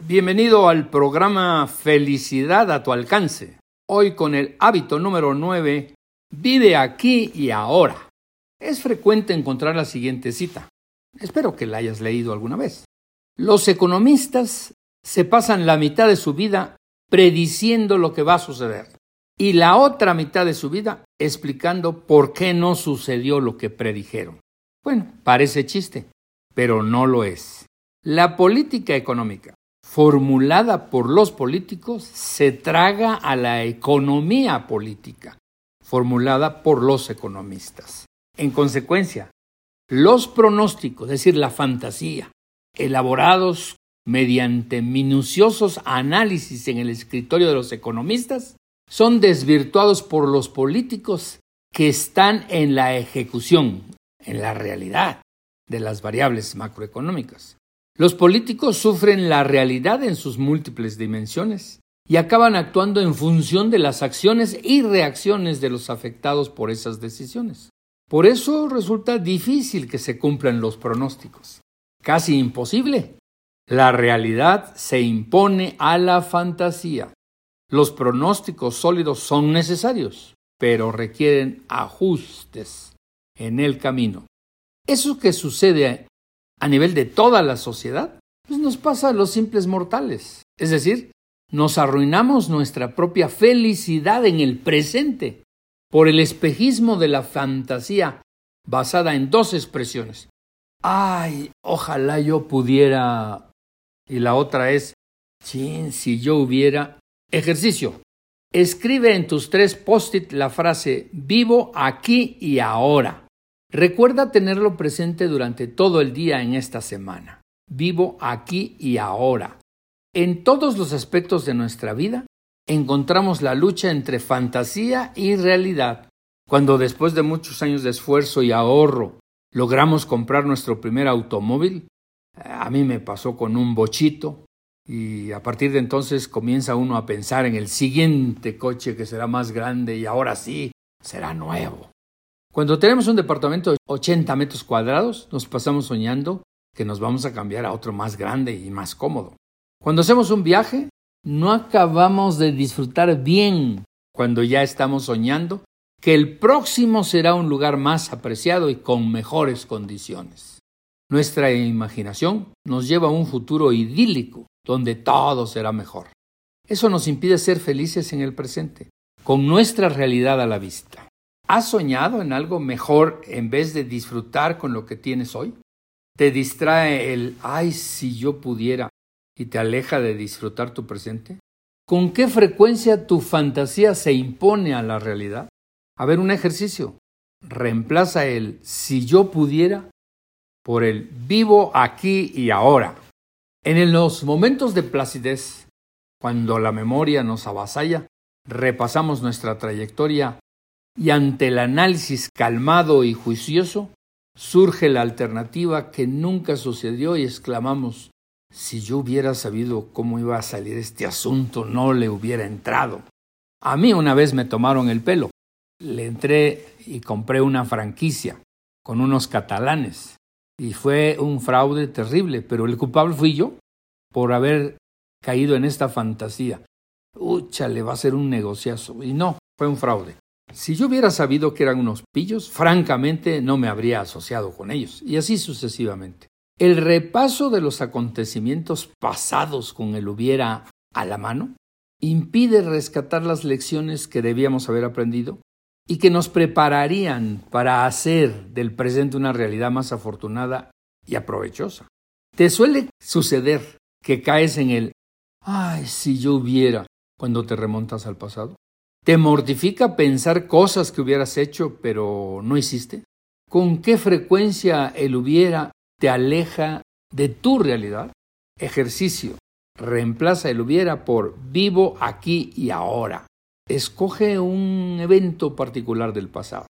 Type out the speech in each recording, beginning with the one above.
Bienvenido al programa Felicidad a tu alcance. Hoy con el hábito número 9, vive aquí y ahora. Es frecuente encontrar la siguiente cita. Espero que la hayas leído alguna vez. Los economistas se pasan la mitad de su vida prediciendo lo que va a suceder y la otra mitad de su vida explicando por qué no sucedió lo que predijeron. Bueno, parece chiste, pero no lo es. La política económica formulada por los políticos se traga a la economía política formulada por los economistas. En consecuencia, los pronósticos, es decir, la fantasía, elaborados mediante minuciosos análisis en el escritorio de los economistas, son desvirtuados por los políticos que están en la ejecución, en la realidad de las variables macroeconómicas. Los políticos sufren la realidad en sus múltiples dimensiones y acaban actuando en función de las acciones y reacciones de los afectados por esas decisiones. Por eso resulta difícil que se cumplan los pronósticos. Casi imposible. La realidad se impone a la fantasía. Los pronósticos sólidos son necesarios, pero requieren ajustes en el camino. Eso que sucede a nivel de toda la sociedad, pues nos pasa a los simples mortales. Es decir, nos arruinamos nuestra propia felicidad en el presente por el espejismo de la fantasía basada en dos expresiones. Ay, ojalá yo pudiera. Y la otra es, si yo hubiera. Ejercicio. Escribe en tus tres post-it la frase vivo aquí y ahora. Recuerda tenerlo presente durante todo el día en esta semana. Vivo aquí y ahora. En todos los aspectos de nuestra vida encontramos la lucha entre fantasía y realidad. Cuando después de muchos años de esfuerzo y ahorro logramos comprar nuestro primer automóvil, a mí me pasó con un bochito y a partir de entonces comienza uno a pensar en el siguiente coche que será más grande y ahora sí será nuevo. Cuando tenemos un departamento de 80 metros cuadrados, nos pasamos soñando que nos vamos a cambiar a otro más grande y más cómodo. Cuando hacemos un viaje, no acabamos de disfrutar bien cuando ya estamos soñando que el próximo será un lugar más apreciado y con mejores condiciones. Nuestra imaginación nos lleva a un futuro idílico donde todo será mejor. Eso nos impide ser felices en el presente, con nuestra realidad a la vista. ¿Has soñado en algo mejor en vez de disfrutar con lo que tienes hoy? ¿Te distrae el ay si yo pudiera y te aleja de disfrutar tu presente? ¿Con qué frecuencia tu fantasía se impone a la realidad? A ver, un ejercicio. Reemplaza el si yo pudiera por el vivo aquí y ahora. En los momentos de placidez, cuando la memoria nos avasalla, repasamos nuestra trayectoria y ante el análisis calmado y juicioso, surge la alternativa que nunca sucedió y exclamamos, si yo hubiera sabido cómo iba a salir este asunto, no le hubiera entrado. A mí una vez me tomaron el pelo. Le entré y compré una franquicia con unos catalanes. Y fue un fraude terrible, pero el culpable fui yo por haber caído en esta fantasía. Ucha, le va a ser un negociazo. Y no, fue un fraude. Si yo hubiera sabido que eran unos pillos, francamente no me habría asociado con ellos, y así sucesivamente. El repaso de los acontecimientos pasados con el hubiera a la mano impide rescatar las lecciones que debíamos haber aprendido y que nos prepararían para hacer del presente una realidad más afortunada y aprovechosa. ¿Te suele suceder que caes en el ay, si yo hubiera cuando te remontas al pasado? ¿Te mortifica pensar cosas que hubieras hecho pero no hiciste? ¿Con qué frecuencia el hubiera te aleja de tu realidad. Ejercicio. Reemplaza el hubiera por vivo aquí y ahora. Escoge un evento particular del pasado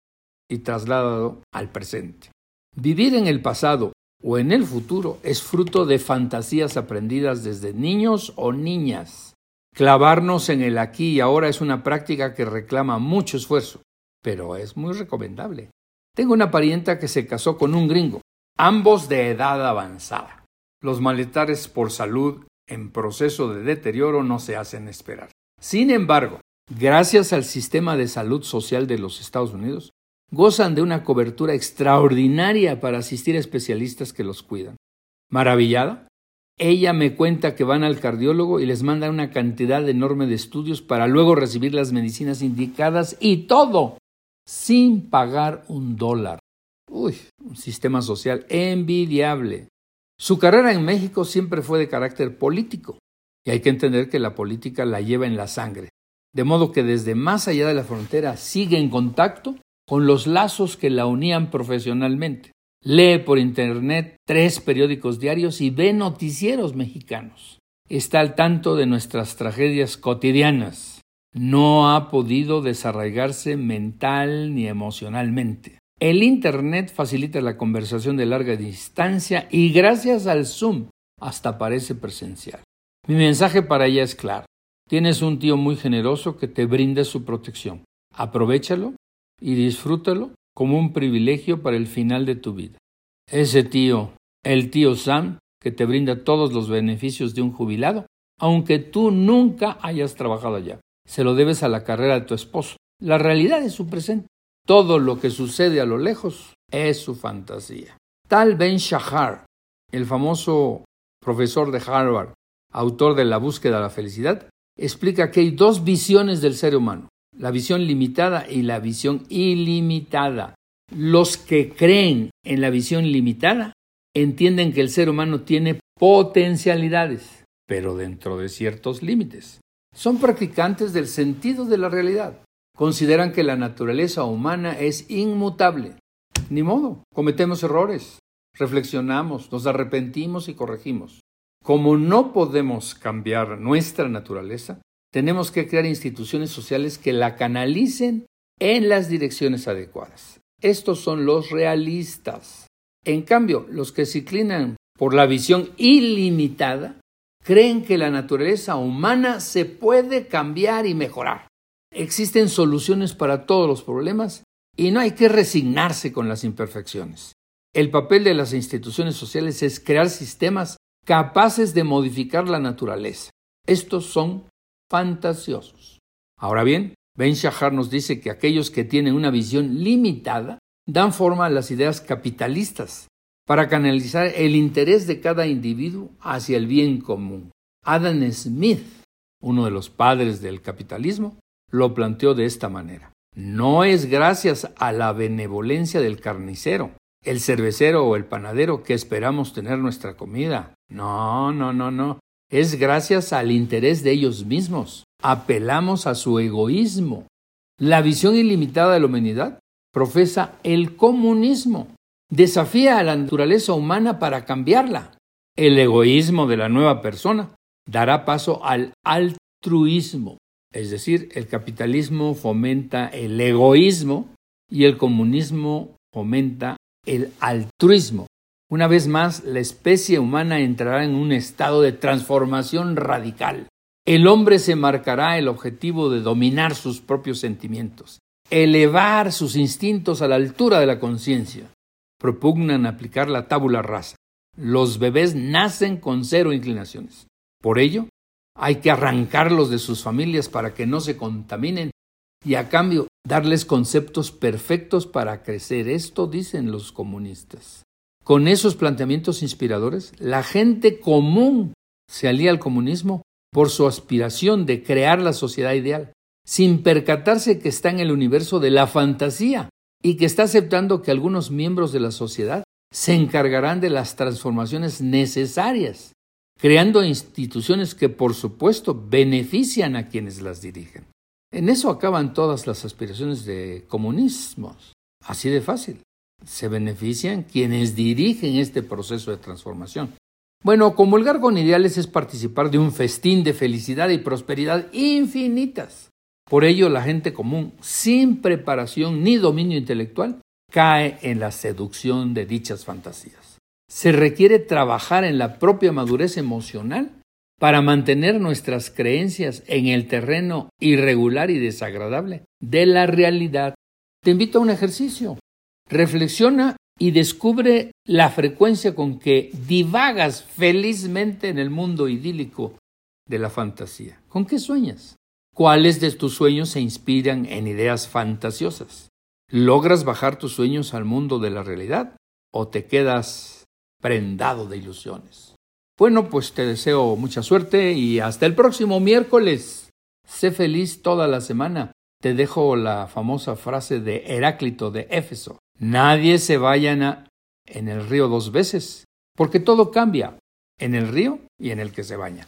y trasládalo al presente. Vivir en el pasado o en el futuro es fruto de fantasías aprendidas desde niños o niñas. Clavarnos en el aquí y ahora es una práctica que reclama mucho esfuerzo, pero es muy recomendable. Tengo una parienta que se casó con un gringo ambos de edad avanzada. Los maletares por salud en proceso de deterioro no se hacen esperar. Sin embargo, gracias al sistema de salud social de los Estados Unidos, gozan de una cobertura extraordinaria para asistir a especialistas que los cuidan. Maravillada, ella me cuenta que van al cardiólogo y les manda una cantidad enorme de estudios para luego recibir las medicinas indicadas y todo sin pagar un dólar. Uy, un sistema social envidiable. Su carrera en México siempre fue de carácter político, y hay que entender que la política la lleva en la sangre, de modo que desde más allá de la frontera sigue en contacto con los lazos que la unían profesionalmente. Lee por Internet tres periódicos diarios y ve noticieros mexicanos. Está al tanto de nuestras tragedias cotidianas. No ha podido desarraigarse mental ni emocionalmente. El Internet facilita la conversación de larga distancia y gracias al Zoom hasta parece presencial. Mi mensaje para ella es claro. Tienes un tío muy generoso que te brinda su protección. Aprovechalo y disfrútalo como un privilegio para el final de tu vida. Ese tío, el tío Sam, que te brinda todos los beneficios de un jubilado, aunque tú nunca hayas trabajado allá. Se lo debes a la carrera de tu esposo. La realidad es su presente. Todo lo que sucede a lo lejos es su fantasía. Tal Ben Shahar, el famoso profesor de Harvard, autor de La búsqueda de la felicidad, explica que hay dos visiones del ser humano, la visión limitada y la visión ilimitada. Los que creen en la visión limitada entienden que el ser humano tiene potencialidades, pero dentro de ciertos límites. Son practicantes del sentido de la realidad consideran que la naturaleza humana es inmutable. Ni modo, cometemos errores, reflexionamos, nos arrepentimos y corregimos. Como no podemos cambiar nuestra naturaleza, tenemos que crear instituciones sociales que la canalicen en las direcciones adecuadas. Estos son los realistas. En cambio, los que se inclinan por la visión ilimitada creen que la naturaleza humana se puede cambiar y mejorar. Existen soluciones para todos los problemas y no hay que resignarse con las imperfecciones. El papel de las instituciones sociales es crear sistemas capaces de modificar la naturaleza. Estos son fantasiosos. Ahora bien, Ben Shahar nos dice que aquellos que tienen una visión limitada dan forma a las ideas capitalistas para canalizar el interés de cada individuo hacia el bien común. Adam Smith, uno de los padres del capitalismo, lo planteó de esta manera. No es gracias a la benevolencia del carnicero, el cervecero o el panadero que esperamos tener nuestra comida. No, no, no, no. Es gracias al interés de ellos mismos. Apelamos a su egoísmo. La visión ilimitada de la humanidad profesa el comunismo. Desafía a la naturaleza humana para cambiarla. El egoísmo de la nueva persona dará paso al altruismo, es decir, el capitalismo fomenta el egoísmo y el comunismo fomenta el altruismo. Una vez más, la especie humana entrará en un estado de transformación radical. El hombre se marcará el objetivo de dominar sus propios sentimientos, elevar sus instintos a la altura de la conciencia. Propugnan aplicar la tábula rasa. Los bebés nacen con cero inclinaciones. Por ello, hay que arrancarlos de sus familias para que no se contaminen y a cambio darles conceptos perfectos para crecer. Esto dicen los comunistas. Con esos planteamientos inspiradores, la gente común se alía al comunismo por su aspiración de crear la sociedad ideal, sin percatarse que está en el universo de la fantasía y que está aceptando que algunos miembros de la sociedad se encargarán de las transformaciones necesarias creando instituciones que por supuesto benefician a quienes las dirigen. En eso acaban todas las aspiraciones de comunismos. Así de fácil. Se benefician quienes dirigen este proceso de transformación. Bueno, comulgar con ideales es participar de un festín de felicidad y prosperidad infinitas. Por ello, la gente común, sin preparación ni dominio intelectual, cae en la seducción de dichas fantasías se requiere trabajar en la propia madurez emocional para mantener nuestras creencias en el terreno irregular y desagradable de la realidad. Te invito a un ejercicio. Reflexiona y descubre la frecuencia con que divagas felizmente en el mundo idílico de la fantasía. ¿Con qué sueñas? ¿Cuáles de tus sueños se inspiran en ideas fantasiosas? ¿Logras bajar tus sueños al mundo de la realidad o te quedas prendado de ilusiones? Bueno, pues te deseo mucha suerte y hasta el próximo miércoles. Sé feliz toda la semana. Te dejo la famosa frase de Heráclito de Éfeso. Nadie se vaya en el río dos veces, porque todo cambia, en el río y en el que se baña.